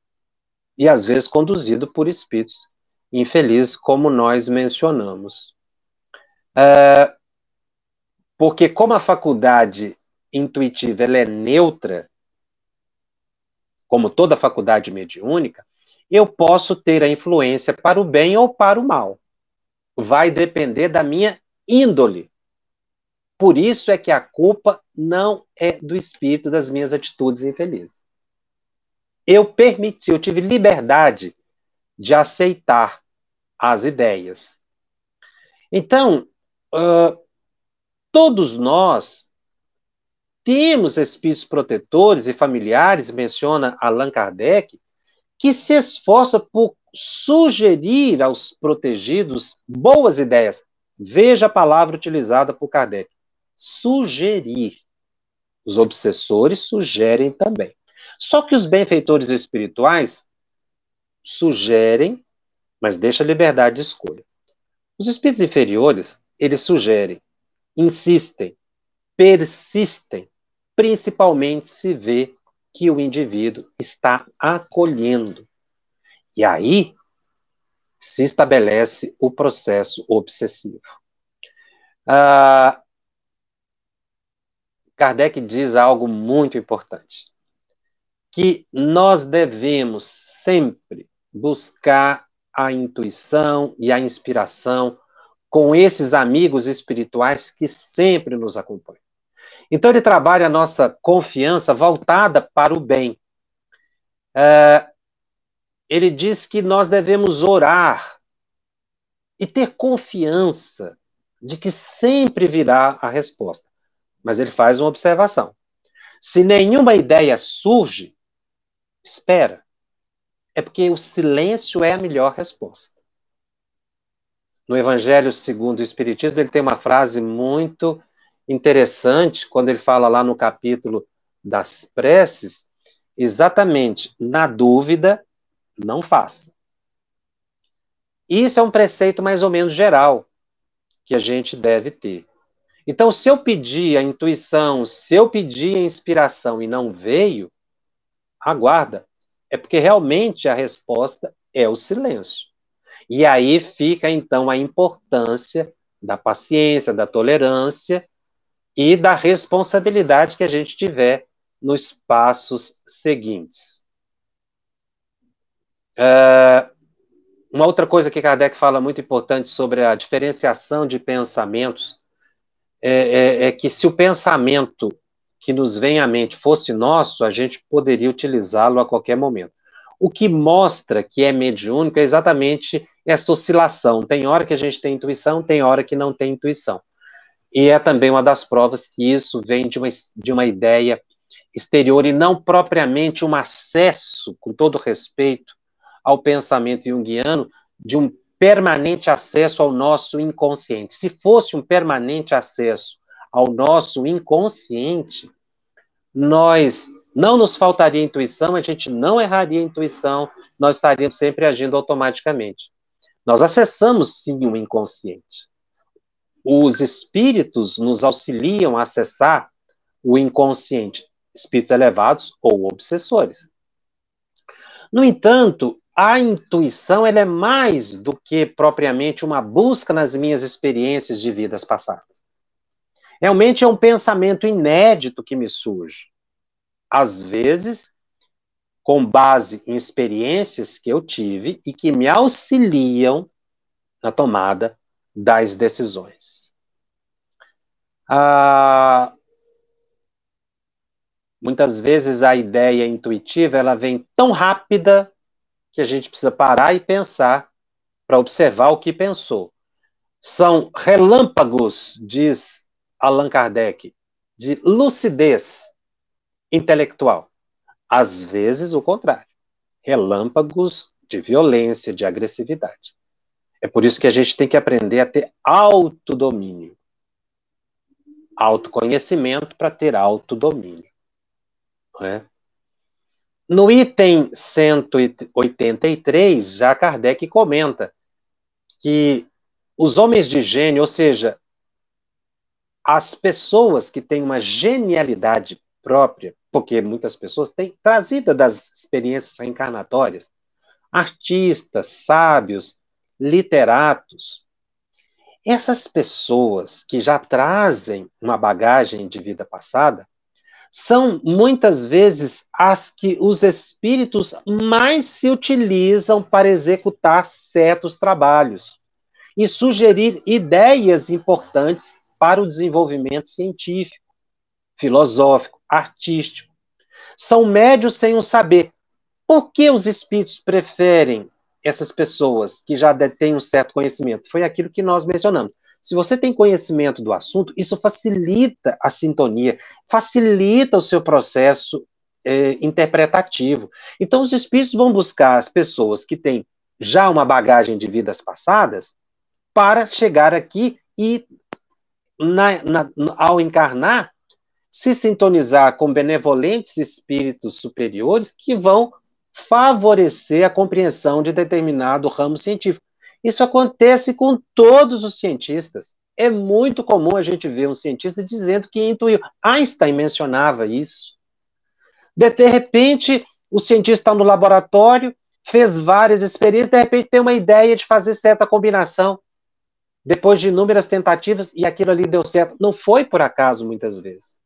E às vezes conduzido por espíritos infelizes, como nós mencionamos. É, porque, como a faculdade intuitiva ela é neutra, como toda faculdade mediúnica, eu posso ter a influência para o bem ou para o mal. Vai depender da minha índole. Por isso é que a culpa não é do espírito das minhas atitudes infelizes. Eu permiti, eu tive liberdade de aceitar as ideias. Então, uh, todos nós temos espíritos protetores e familiares, menciona Allan Kardec, que se esforça por sugerir aos protegidos boas ideias. Veja a palavra utilizada por Kardec: sugerir. Os obsessores sugerem também. Só que os benfeitores espirituais sugerem, mas deixa liberdade de escolha. Os espíritos inferiores, eles sugerem, insistem, persistem, principalmente se vê que o indivíduo está acolhendo. E aí se estabelece o processo obsessivo. Ah, Kardec diz algo muito importante: que nós devemos sempre buscar a intuição e a inspiração com esses amigos espirituais que sempre nos acompanham. Então, ele trabalha a nossa confiança voltada para o bem. É, ele diz que nós devemos orar e ter confiança de que sempre virá a resposta. Mas ele faz uma observação. Se nenhuma ideia surge, espera. É porque o silêncio é a melhor resposta. No Evangelho segundo o Espiritismo, ele tem uma frase muito interessante, quando ele fala lá no capítulo das preces, exatamente, na dúvida, não faça. Isso é um preceito mais ou menos geral que a gente deve ter. Então, se eu pedir a intuição, se eu pedir a inspiração e não veio, aguarda. É porque realmente a resposta é o silêncio. E aí fica então a importância da paciência, da tolerância e da responsabilidade que a gente tiver nos passos seguintes. É, uma outra coisa que Kardec fala muito importante sobre a diferenciação de pensamentos é, é, é, que se o pensamento que nos vem à mente fosse nosso, a gente poderia utilizá-lo a qualquer momento. O que mostra que é mediúnico é exatamente essa oscilação. Tem hora que a gente tem intuição, tem hora que não tem intuição. E é também uma das provas que isso vem de uma, de uma ideia exterior e não propriamente um acesso, com todo respeito, ao pensamento junguiano, de um permanente acesso ao nosso inconsciente. Se fosse um permanente acesso ao nosso inconsciente, nós não nos faltaria intuição, a gente não erraria intuição, nós estaríamos sempre agindo automaticamente. Nós acessamos sim o inconsciente. Os espíritos nos auxiliam a acessar o inconsciente, espíritos elevados ou obsessores. No entanto, a intuição ela é mais do que propriamente uma busca nas minhas experiências de vidas passadas. Realmente é um pensamento inédito que me surge. Às vezes, com base em experiências que eu tive e que me auxiliam na tomada das decisões. Ah, muitas vezes a ideia intuitiva ela vem tão rápida que a gente precisa parar e pensar para observar o que pensou. São relâmpagos, diz Allan Kardec, de lucidez intelectual. Às vezes, o contrário. Relâmpagos de violência, de agressividade. É por isso que a gente tem que aprender a ter autodomínio. Autoconhecimento para ter autodomínio. Não é? No item 183, já Kardec comenta que os homens de gênio, ou seja, as pessoas que têm uma genialidade própria, porque muitas pessoas têm trazida das experiências reencarnatórias, artistas, sábios, literatos, essas pessoas que já trazem uma bagagem de vida passada, são muitas vezes as que os espíritos mais se utilizam para executar certos trabalhos e sugerir ideias importantes para o desenvolvimento científico, filosófico, artístico. São médios sem o saber. Por que os espíritos preferem essas pessoas que já detêm um certo conhecimento? Foi aquilo que nós mencionamos. Se você tem conhecimento do assunto, isso facilita a sintonia, facilita o seu processo é, interpretativo. Então, os espíritos vão buscar as pessoas que têm já uma bagagem de vidas passadas para chegar aqui e, na, na, ao encarnar, se sintonizar com benevolentes espíritos superiores que vão favorecer a compreensão de determinado ramo científico. Isso acontece com todos os cientistas. É muito comum a gente ver um cientista dizendo que intuiu. Einstein mencionava isso. De, de repente, o cientista está no laboratório, fez várias experiências, de repente tem uma ideia de fazer certa combinação. Depois de inúmeras tentativas, e aquilo ali deu certo. Não foi por acaso, muitas vezes.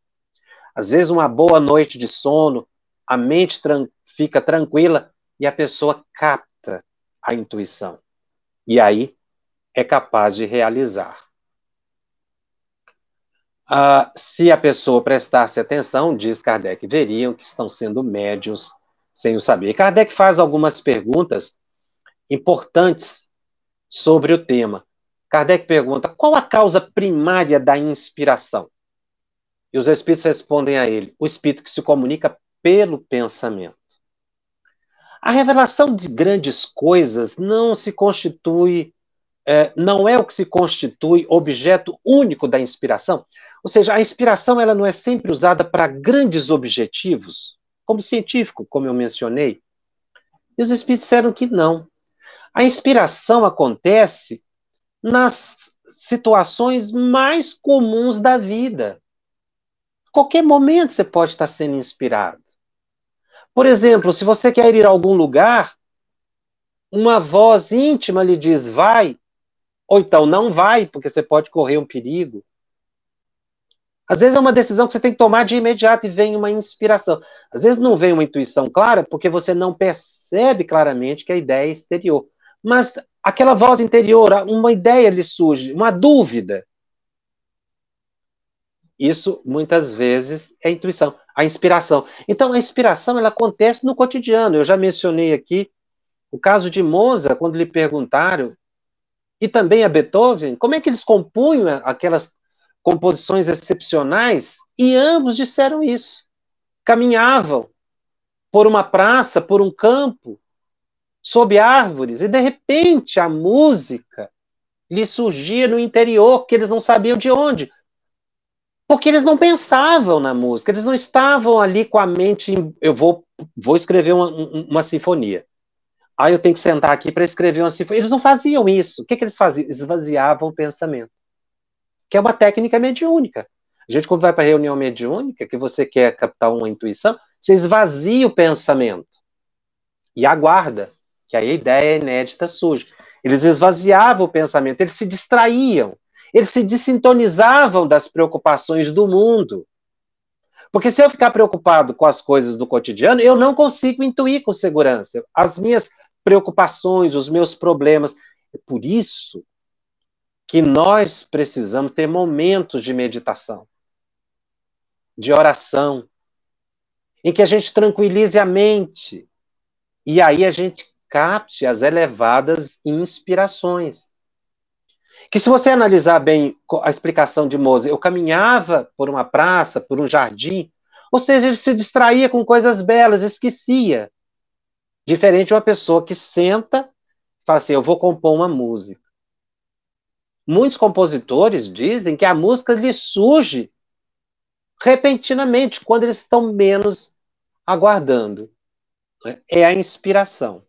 Às vezes, uma boa noite de sono, a mente tran fica tranquila e a pessoa capta a intuição. E aí é capaz de realizar. Ah, se a pessoa prestasse atenção, diz Kardec, veriam que estão sendo médios sem o saber. Kardec faz algumas perguntas importantes sobre o tema. Kardec pergunta: qual a causa primária da inspiração? E os espíritos respondem a ele: o espírito que se comunica pelo pensamento. A revelação de grandes coisas não se constitui, é, não é o que se constitui objeto único da inspiração. Ou seja, a inspiração ela não é sempre usada para grandes objetivos, como científico, como eu mencionei. E os espíritos disseram que não. A inspiração acontece nas situações mais comuns da vida. Qualquer momento você pode estar sendo inspirado. Por exemplo, se você quer ir a algum lugar, uma voz íntima lhe diz vai, ou então não vai, porque você pode correr um perigo. Às vezes é uma decisão que você tem que tomar de imediato e vem uma inspiração. Às vezes não vem uma intuição clara porque você não percebe claramente que a ideia é exterior. Mas aquela voz interior, uma ideia lhe surge, uma dúvida. Isso muitas vezes é intuição, a inspiração. Então a inspiração ela acontece no cotidiano. Eu já mencionei aqui o caso de Mozart, quando lhe perguntaram, e também a Beethoven, como é que eles compunham aquelas composições excepcionais, e ambos disseram isso. Caminhavam por uma praça, por um campo, sob árvores, e de repente a música lhe surgia no interior, que eles não sabiam de onde. Porque eles não pensavam na música, eles não estavam ali com a mente. Eu vou, vou escrever uma, uma sinfonia. Aí eu tenho que sentar aqui para escrever uma sinfonia. Eles não faziam isso. O que, que eles faziam? Esvaziavam o pensamento que é uma técnica mediúnica. A gente, quando vai para reunião mediúnica, que você quer captar uma intuição, você esvazia o pensamento e aguarda, que aí a ideia inédita surge. Eles esvaziavam o pensamento, eles se distraíam, eles se desintonizavam das preocupações do mundo. Porque se eu ficar preocupado com as coisas do cotidiano, eu não consigo intuir com segurança as minhas preocupações, os meus problemas. É por isso que nós precisamos ter momentos de meditação, de oração, em que a gente tranquilize a mente e aí a gente capte as elevadas inspirações. Que se você analisar bem a explicação de Mozart, eu caminhava por uma praça, por um jardim, ou seja, ele se distraía com coisas belas, esquecia. Diferente de uma pessoa que senta e fala assim: eu vou compor uma música. Muitos compositores dizem que a música lhe surge repentinamente, quando eles estão menos aguardando. É a inspiração.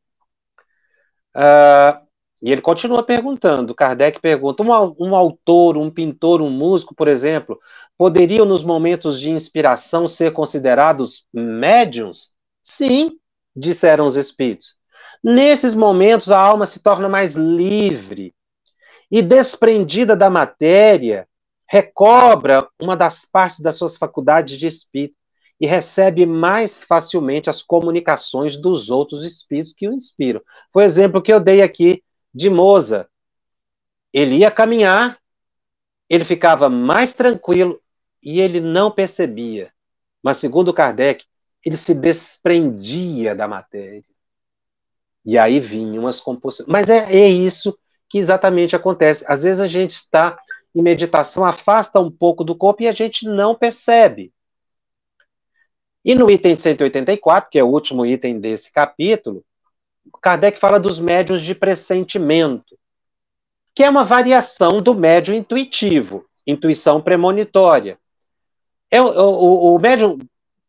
Uh, e ele continua perguntando, Kardec pergunta, um, um, autor, um pintor, um músico, por exemplo, poderiam nos momentos de inspiração ser considerados médiums? Sim, disseram os espíritos. Nesses momentos a alma se torna mais livre, e desprendida da matéria, recobra uma das partes das suas faculdades de espírito e recebe mais facilmente as comunicações dos outros espíritos que o inspiram. Foi o exemplo que eu dei aqui de Moza. Ele ia caminhar, ele ficava mais tranquilo e ele não percebia. Mas, segundo Kardec, ele se desprendia da matéria. E aí vinham as composições. Mas é, é isso que exatamente acontece. Às vezes a gente está em meditação, afasta um pouco do corpo e a gente não percebe. E no item 184, que é o último item desse capítulo, Kardec fala dos médios de pressentimento, que é uma variação do médium intuitivo, intuição premonitória. É, o, o, o médium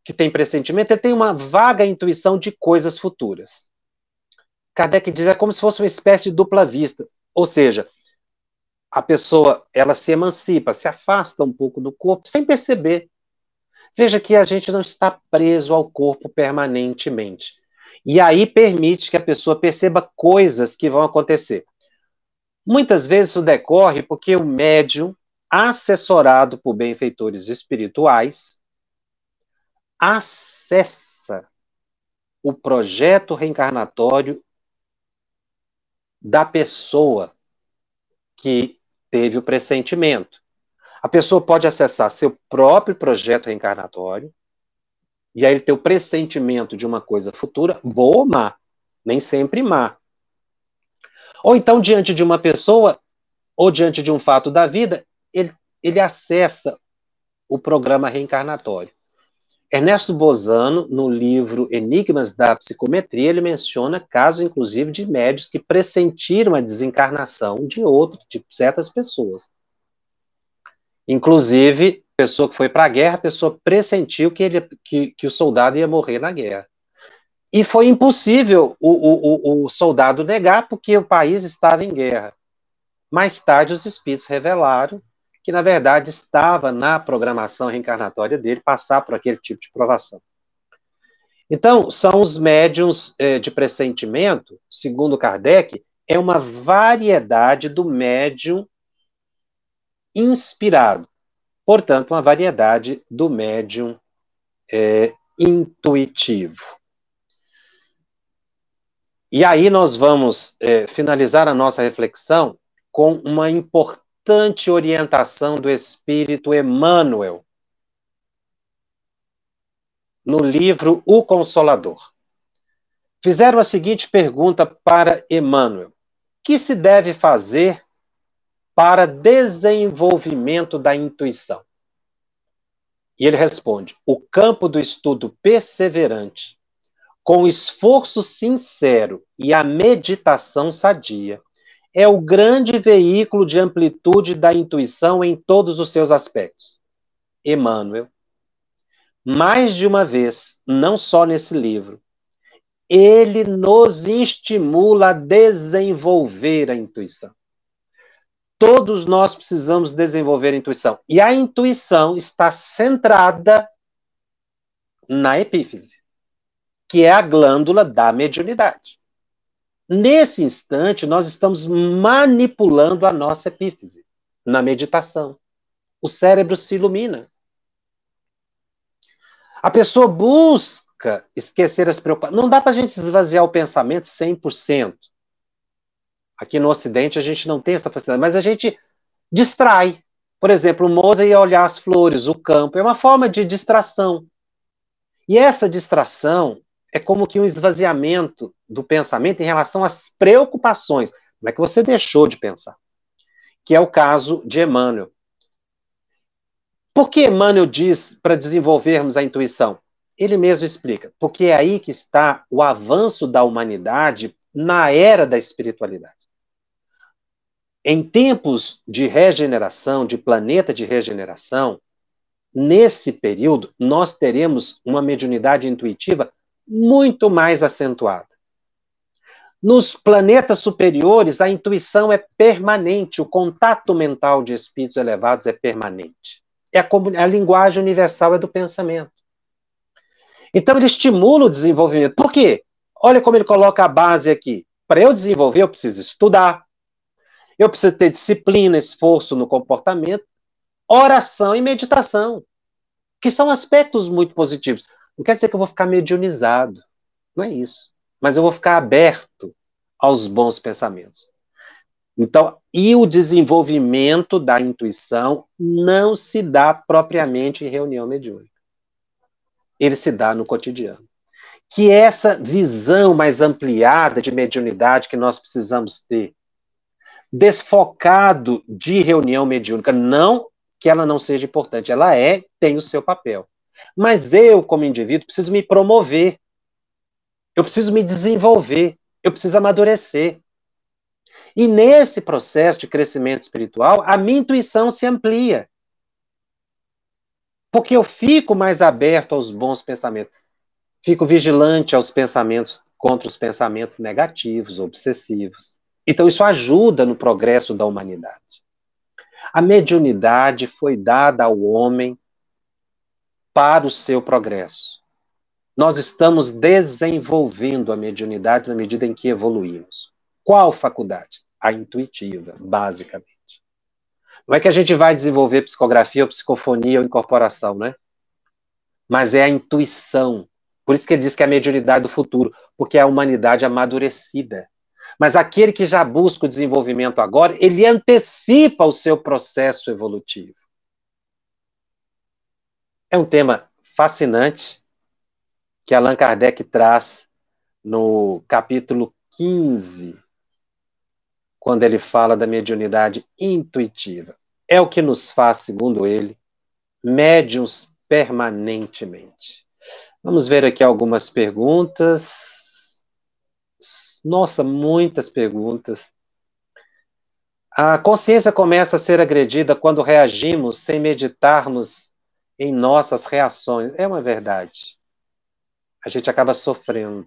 que tem pressentimento, ele tem uma vaga intuição de coisas futuras. Kardec diz é como se fosse uma espécie de dupla vista, ou seja, a pessoa ela se emancipa, se afasta um pouco do corpo sem perceber. Veja que a gente não está preso ao corpo permanentemente. E aí permite que a pessoa perceba coisas que vão acontecer. Muitas vezes isso decorre porque o médium, assessorado por benfeitores espirituais, acessa o projeto reencarnatório da pessoa que teve o pressentimento. A pessoa pode acessar seu próprio projeto reencarnatório, e aí ele tem o pressentimento de uma coisa futura, boa ou má, nem sempre má. Ou então, diante de uma pessoa, ou diante de um fato da vida, ele, ele acessa o programa reencarnatório. Ernesto Bozano, no livro Enigmas da Psicometria, ele menciona casos, inclusive, de médios que pressentiram a desencarnação de outro, de certas pessoas. Inclusive, pessoa que foi para a guerra, a pessoa pressentiu que, ele, que, que o soldado ia morrer na guerra. E foi impossível o, o, o soldado negar, porque o país estava em guerra. Mais tarde, os espíritos revelaram que na verdade estava na programação reencarnatória dele passar por aquele tipo de provação. Então, são os médiums eh, de pressentimento, segundo Kardec, é uma variedade do médium inspirado. Portanto, uma variedade do médium eh, intuitivo. E aí nós vamos eh, finalizar a nossa reflexão com uma importante orientação do Espírito Emmanuel no livro O Consolador. Fizeram a seguinte pergunta para Emmanuel: que se deve fazer para desenvolvimento da intuição? E ele responde: o campo do estudo perseverante, com esforço sincero e a meditação sadia, é o grande veículo de amplitude da intuição em todos os seus aspectos. Emmanuel, mais de uma vez, não só nesse livro, ele nos estimula a desenvolver a intuição. Todos nós precisamos desenvolver intuição. E a intuição está centrada na epífise, que é a glândula da mediunidade. Nesse instante, nós estamos manipulando a nossa epífise na meditação. O cérebro se ilumina. A pessoa busca esquecer as preocupações. Não dá para a gente esvaziar o pensamento 100%. Aqui no Ocidente a gente não tem essa facilidade, mas a gente distrai. Por exemplo, o Mozart ia olhar as flores, o campo, é uma forma de distração. E essa distração é como que um esvaziamento do pensamento em relação às preocupações. Como é que você deixou de pensar? Que é o caso de Emmanuel. Por que Emmanuel diz para desenvolvermos a intuição? Ele mesmo explica. Porque é aí que está o avanço da humanidade na era da espiritualidade. Em tempos de regeneração, de planeta de regeneração, nesse período, nós teremos uma mediunidade intuitiva muito mais acentuada. Nos planetas superiores, a intuição é permanente, o contato mental de espíritos elevados é permanente. É a, a linguagem universal é do pensamento. Então, ele estimula o desenvolvimento. Por quê? Olha como ele coloca a base aqui. Para eu desenvolver, eu preciso estudar, eu preciso ter disciplina, esforço no comportamento, oração e meditação, que são aspectos muito positivos. Não quer dizer que eu vou ficar mediunizado. Não é isso. Mas eu vou ficar aberto aos bons pensamentos. Então, e o desenvolvimento da intuição não se dá propriamente em reunião mediúnica. Ele se dá no cotidiano. Que essa visão mais ampliada de mediunidade que nós precisamos ter, desfocado de reunião mediúnica, não que ela não seja importante, ela é, tem o seu papel Mas eu, como indivíduo, preciso me promover. Eu preciso me desenvolver. Eu preciso amadurecer. E nesse processo de crescimento espiritual, a minha intuição se amplia. Porque eu fico mais aberto aos bons pensamentos. Fico vigilante aos pensamentos contra os pensamentos negativos, obsessivos. Então, isso ajuda no progresso da humanidade. A mediunidade foi dada ao homem para o seu progresso. Nós estamos desenvolvendo a mediunidade na medida em que evoluímos. Qual faculdade? A intuitiva, basicamente. Não é que a gente vai desenvolver psicografia ou psicofonia ou incorporação, né? Mas é a intuição. Por isso que ele diz que é a mediunidade do futuro, porque é a humanidade amadurecida. Mas aquele que já busca o desenvolvimento agora, ele antecipa o seu processo evolutivo. É um tema fascinante que Allan Kardec traz no capítulo 15, quando ele fala da mediunidade intuitiva. É o que nos faz, segundo ele, médiums permanentemente. Vamos ver aqui algumas perguntas. Nossa, muitas perguntas. A consciência começa a ser agredida quando reagimos sem meditarmos em nossas reações. É uma verdade. A gente acaba sofrendo.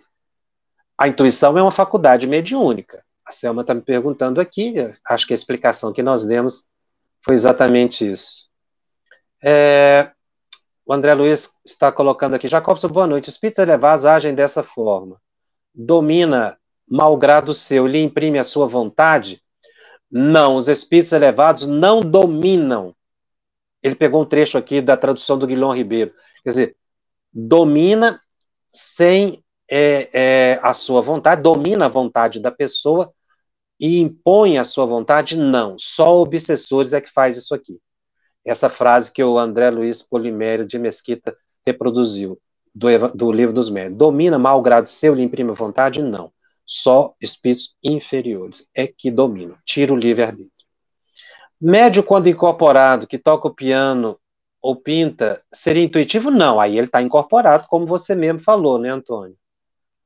A intuição é uma faculdade mediúnica. A Selma está me perguntando aqui, acho que a explicação que nós demos foi exatamente isso. É, o André Luiz está colocando aqui, Jacobson, boa noite. Espíritos elevados agem dessa forma. Domina malgrado seu, lhe imprime a sua vontade? Não, os espíritos elevados não dominam ele pegou um trecho aqui da tradução do Guilherme Ribeiro. Quer dizer, domina sem é, é, a sua vontade, domina a vontade da pessoa e impõe a sua vontade? Não. Só obsessores é que faz isso aqui. Essa frase que o André Luiz Polimério de Mesquita reproduziu do, do livro dos médios. Domina mal grado seu, lhe imprime a vontade? Não. Só espíritos inferiores é que dominam. Tira o livre-arbítrio. Médio, quando incorporado, que toca o piano ou pinta, seria intuitivo? Não, aí ele está incorporado, como você mesmo falou, né, Antônio?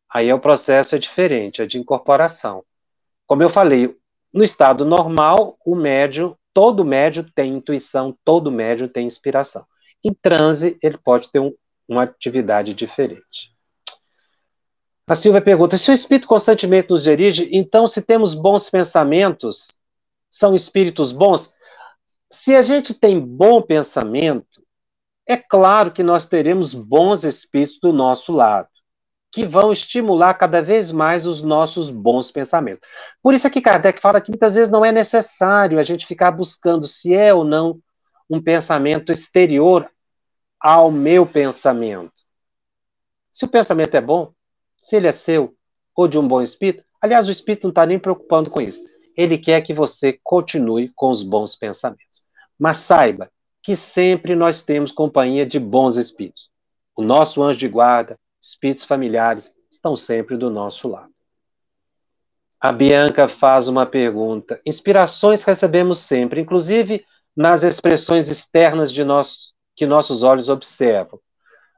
Aí é o processo é diferente, é de incorporação. Como eu falei, no estado normal, o médio, todo médio tem intuição, todo médio tem inspiração. Em transe, ele pode ter um, uma atividade diferente. A Silvia pergunta: se o espírito constantemente nos dirige, então, se temos bons pensamentos, são espíritos bons? Se a gente tem bom pensamento, é claro que nós teremos bons espíritos do nosso lado, que vão estimular cada vez mais os nossos bons pensamentos. Por isso é que Kardec fala que muitas vezes não é necessário a gente ficar buscando se é ou não um pensamento exterior ao meu pensamento. Se o pensamento é bom, se ele é seu ou de um bom espírito, aliás, o espírito não está nem preocupando com isso ele quer que você continue com os bons pensamentos. Mas saiba que sempre nós temos companhia de bons espíritos. O nosso anjo de guarda, espíritos familiares, estão sempre do nosso lado. A Bianca faz uma pergunta. Inspirações recebemos sempre, inclusive nas expressões externas de nós, que nossos olhos observam.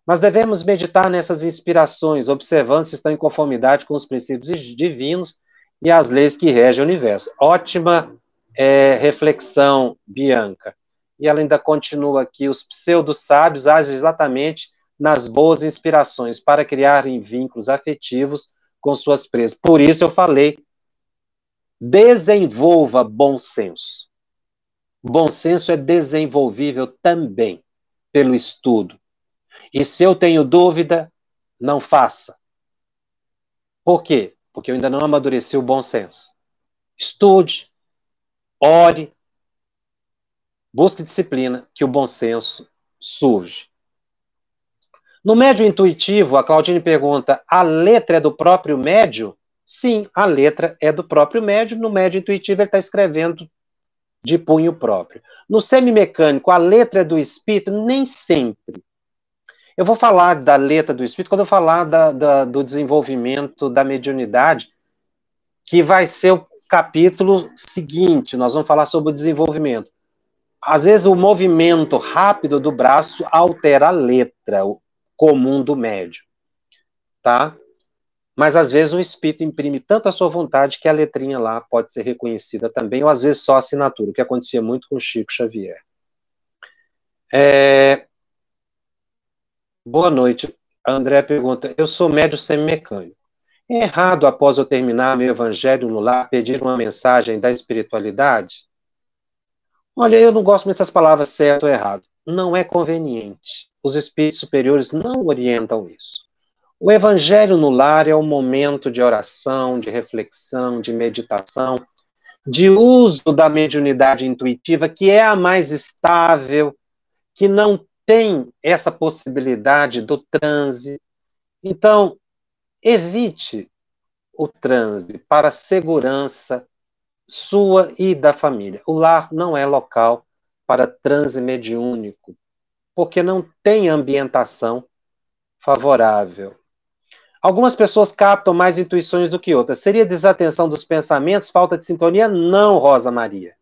Mas devemos meditar nessas inspirações, observando se estão em conformidade com os princípios divinos e as leis que regem o universo. Ótima é, reflexão, Bianca. E ela ainda continua aqui: os pseudo-sábios agem exatamente nas boas inspirações para criarem vínculos afetivos com suas presas. Por isso eu falei: desenvolva bom senso. Bom senso é desenvolvível também pelo estudo. E se eu tenho dúvida, não faça. Por quê? porque eu ainda não amadureci o bom senso. Estude, ore, busque disciplina, que o bom senso surge. No médio intuitivo, a Claudine pergunta: a letra é do próprio médio? Sim, a letra é do próprio médio. No médio intuitivo, ele está escrevendo de punho próprio. No semimecânico, a letra é do espírito? Nem sempre. Eu vou falar da letra do espírito quando eu falar da, da, do desenvolvimento da mediunidade, que vai ser o capítulo seguinte. Nós vamos falar sobre o desenvolvimento. às vezes o movimento rápido do braço altera a letra comum do médium, tá? Mas às vezes o espírito imprime tanto a sua vontade que a letrinha lá pode ser reconhecida também, ou às vezes só a assinatura, o que acontecia muito com Chico Xavier. É... Boa noite. André pergunta: Eu sou médio semimecânico. É errado, após eu terminar meu evangelho no lar, pedir uma mensagem da espiritualidade? Olha, eu não gosto dessas palavras certo ou errado. Não é conveniente. Os espíritos superiores não orientam isso. O evangelho no lar é um momento de oração, de reflexão, de meditação, de uso da mediunidade intuitiva, que é a mais estável, que não tem essa possibilidade do transe. Então, evite o transe para a segurança sua e da família. O lar não é local para transe mediúnico, porque não tem ambientação favorável. Algumas pessoas captam mais intuições do que outras. Seria desatenção dos pensamentos, falta de sintonia? Não, Rosa Maria.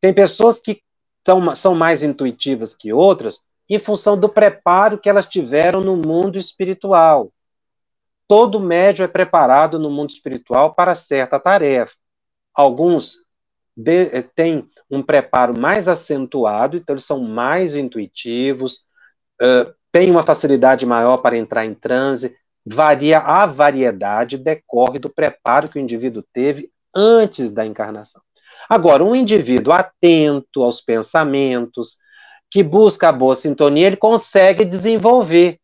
Tem pessoas que tão, são mais intuitivas que outras, em função do preparo que elas tiveram no mundo espiritual. Todo médium é preparado no mundo espiritual para certa tarefa. Alguns eh, têm um preparo mais acentuado, então eles são mais intuitivos, uh, têm uma facilidade maior para entrar em transe. Varia a variedade, decorre do preparo que o indivíduo teve antes da encarnação. Agora, um indivíduo atento aos pensamentos, que busca a boa sintonia, ele consegue desenvolver.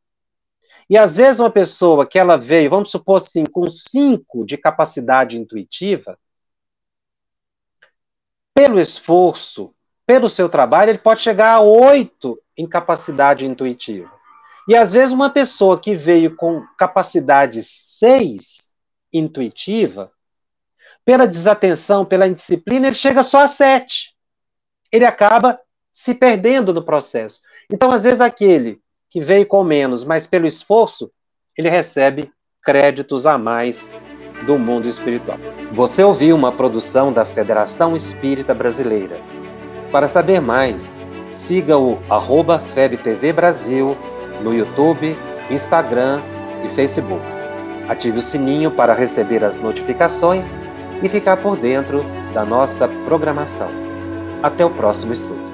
E às vezes uma pessoa que ela veio, vamos supor assim, com cinco de capacidade intuitiva, pelo esforço, pelo seu trabalho, ele pode chegar a oito em capacidade intuitiva. E às vezes uma pessoa que veio com capacidade seis intuitiva, pela desatenção, pela indisciplina, ele chega só a sete. Ele acaba se perdendo no processo. Então, às vezes, aquele que veio com menos, mas pelo esforço, ele recebe créditos a mais do mundo espiritual. Você ouviu uma produção da Federação Espírita Brasileira. Para saber mais, siga o arroba FebTV Brasil no YouTube, Instagram e Facebook. Ative o sininho para receber as notificações e ficar por dentro da nossa programação. Até o próximo estudo.